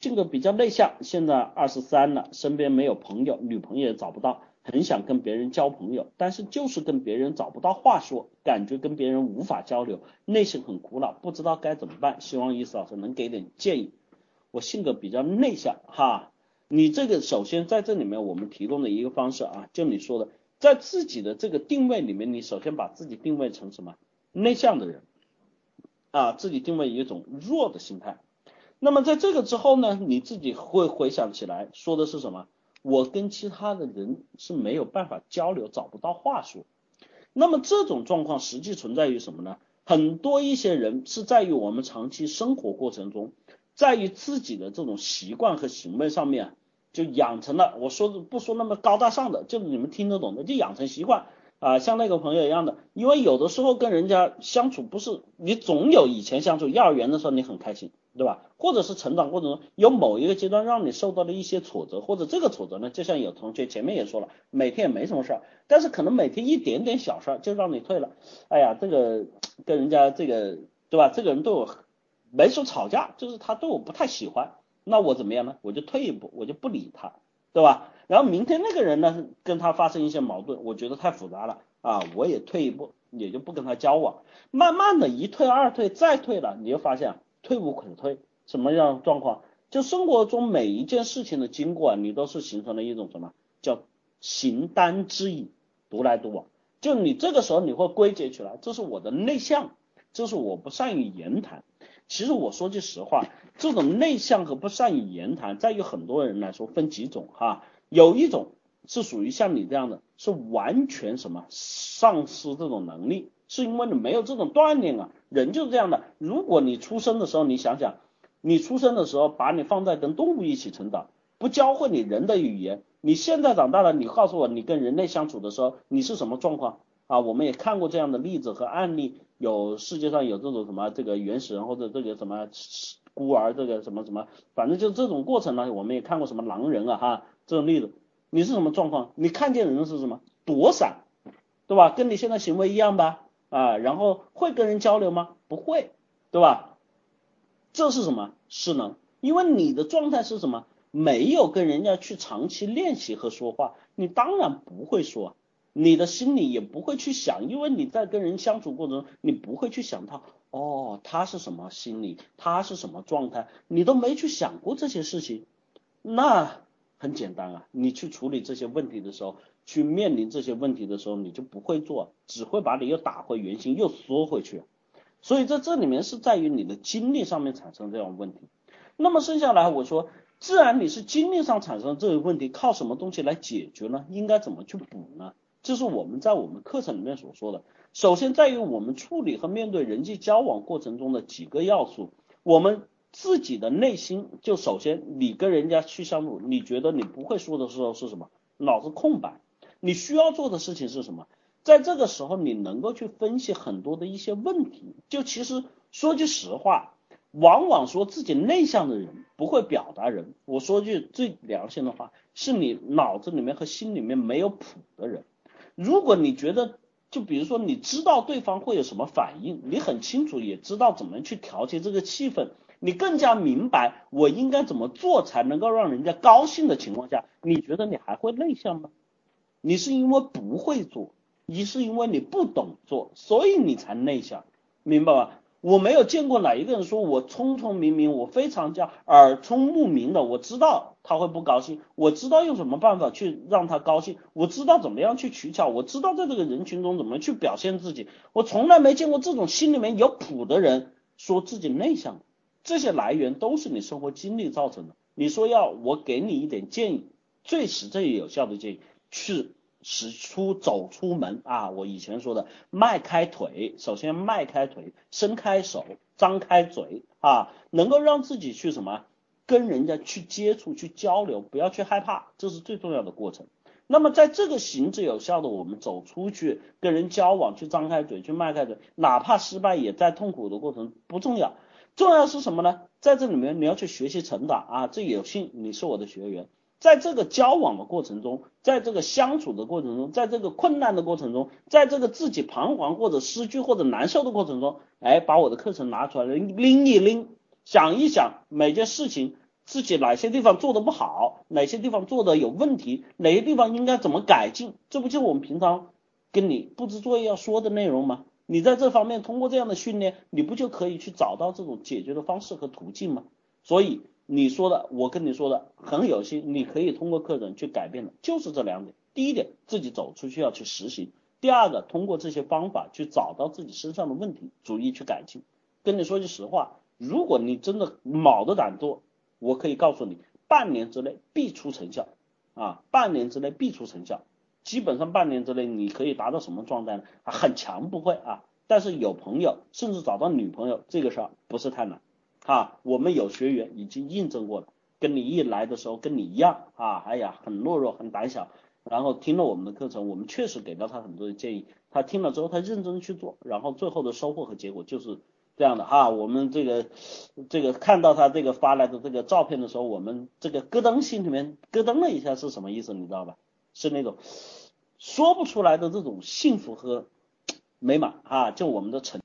性格比较内向，现在二十三了，身边没有朋友，女朋友也找不到，很想跟别人交朋友，但是就是跟别人找不到话说，感觉跟别人无法交流，内心很苦恼，不知道该怎么办，希望意思老师能给点建议。我性格比较内向哈，你这个首先在这里面我们提供的一个方式啊，就你说的，在自己的这个定位里面，你首先把自己定位成什么内向的人啊，自己定位一种弱的心态。那么在这个之后呢，你自己会回想起来说的是什么？我跟其他的人是没有办法交流，找不到话说。那么这种状况实际存在于什么呢？很多一些人是在于我们长期生活过程中，在于自己的这种习惯和行为上面，就养成了。我说的不说那么高大上的，就你们听得懂的，就养成习惯啊，像那个朋友一样的。因为有的时候跟人家相处，不是你总有以前相处幼儿园的时候你很开心。对吧？或者是成长过程中有某一个阶段让你受到了一些挫折，或者这个挫折呢，就像有同学前面也说了，每天也没什么事儿，但是可能每天一点点小事儿就让你退了。哎呀，这个跟人家这个对吧？这个人对我没说吵架，就是他对我不太喜欢，那我怎么样呢？我就退一步，我就不理他，对吧？然后明天那个人呢，跟他发生一些矛盾，我觉得太复杂了啊，我也退一步，也就不跟他交往。慢慢的一退二退再退了，你就发现。退无可退，什么样状况？就生活中每一件事情的经过啊，你都是形成了一种什么叫形单之影，独来独往。就你这个时候你会归结起来，这是我的内向，这是我不善于言谈。其实我说句实话，这种内向和不善于言谈，在于很多人来说分几种哈，有一种是属于像你这样的，是完全什么丧失这种能力。是因为你没有这种锻炼啊，人就是这样的。如果你出生的时候，你想想，你出生的时候把你放在跟动物一起成长，不教会你人的语言，你现在长大了，你告诉我你跟人类相处的时候你是什么状况啊？我们也看过这样的例子和案例，有世界上有这种什么这个原始人或者这个什么孤儿这个什么什么，反正就这种过程呢，我们也看过什么狼人啊哈这种例子，你是什么状况？你看见人是什么躲闪，对吧？跟你现在行为一样吧？啊，然后会跟人交流吗？不会，对吧？这是什么失能？因为你的状态是什么？没有跟人家去长期练习和说话，你当然不会说，你的心里也不会去想，因为你在跟人相处过程中，你不会去想他，哦，他是什么心理，他是什么状态，你都没去想过这些事情，那很简单啊，你去处理这些问题的时候。去面临这些问题的时候，你就不会做，只会把你又打回原形，又缩回去。所以在这里面是在于你的精力上面产生这样问题。那么剩下来我说，自然你是精力上产生这个问题，靠什么东西来解决呢？应该怎么去补呢？这是我们在我们课程里面所说的。首先在于我们处理和面对人际交往过程中的几个要素，我们自己的内心就首先你跟人家去相处，你觉得你不会说的时候是什么？脑子空白。你需要做的事情是什么？在这个时候，你能够去分析很多的一些问题。就其实说句实话，往往说自己内向的人不会表达人。我说句最良心的话，是你脑子里面和心里面没有谱的人。如果你觉得，就比如说你知道对方会有什么反应，你很清楚也知道怎么去调节这个气氛，你更加明白我应该怎么做才能够让人家高兴的情况下，你觉得你还会内向吗？你是因为不会做，你是因为你不懂做，所以你才内向，明白吧？我没有见过哪一个人说我聪聪明明，我非常叫耳聪目明的，我知道他会不高兴，我知道用什么办法去让他高兴，我知道怎么样去取巧，我知道在这个人群中怎么去表现自己，我从来没见过这种心里面有谱的人说自己内向，这些来源都是你生活经历造成的。你说要我给你一点建议，最实在有效的建议。去使出走出门啊！我以前说的迈开腿，首先迈开腿，伸开手，张开嘴啊，能够让自己去什么跟人家去接触、去交流，不要去害怕，这是最重要的过程。那么在这个行之有效的，我们走出去跟人交往，去张开嘴，去迈开嘴，哪怕失败也在痛苦的过程不重要，重要是什么呢？在这里面你要去学习成长啊！这有幸你是我的学员。在这个交往的过程中，在这个相处的过程中，在这个困难的过程中，在这个自己彷徨或者失去或者难受的过程中，哎，把我的课程拿出来拎一拎，想一想每件事情自己哪些地方做的不好，哪些地方做的有问题，哪些地方应该怎么改进，这不就是我们平常跟你布置作业要说的内容吗？你在这方面通过这样的训练，你不就可以去找到这种解决的方式和途径吗？所以你说的，我跟你说的很有心，你可以通过课程去改变的，就是这两点。第一点，自己走出去要去实行；第二个，通过这些方法去找到自己身上的问题，逐一去改进。跟你说句实话，如果你真的卯着胆做，我可以告诉你，半年之内必出成效啊！半年之内必出成效，基本上半年之内你可以达到什么状态呢？很强不会啊，但是有朋友，甚至找到女朋友这个事儿不是太难啊。我们有学员已经印证过了，跟你一来的时候跟你一样啊，哎呀，很懦弱，很胆小，然后听了我们的课程，我们确实给到他很多的建议，他听了之后他认真去做，然后最后的收获和结果就是。这样的哈，我们这个这个看到他这个发来的这个照片的时候，我们这个咯噔心里面咯噔了一下，是什么意思？你知道吧？是那种说不出来的这种幸福和美满啊，就我们的成。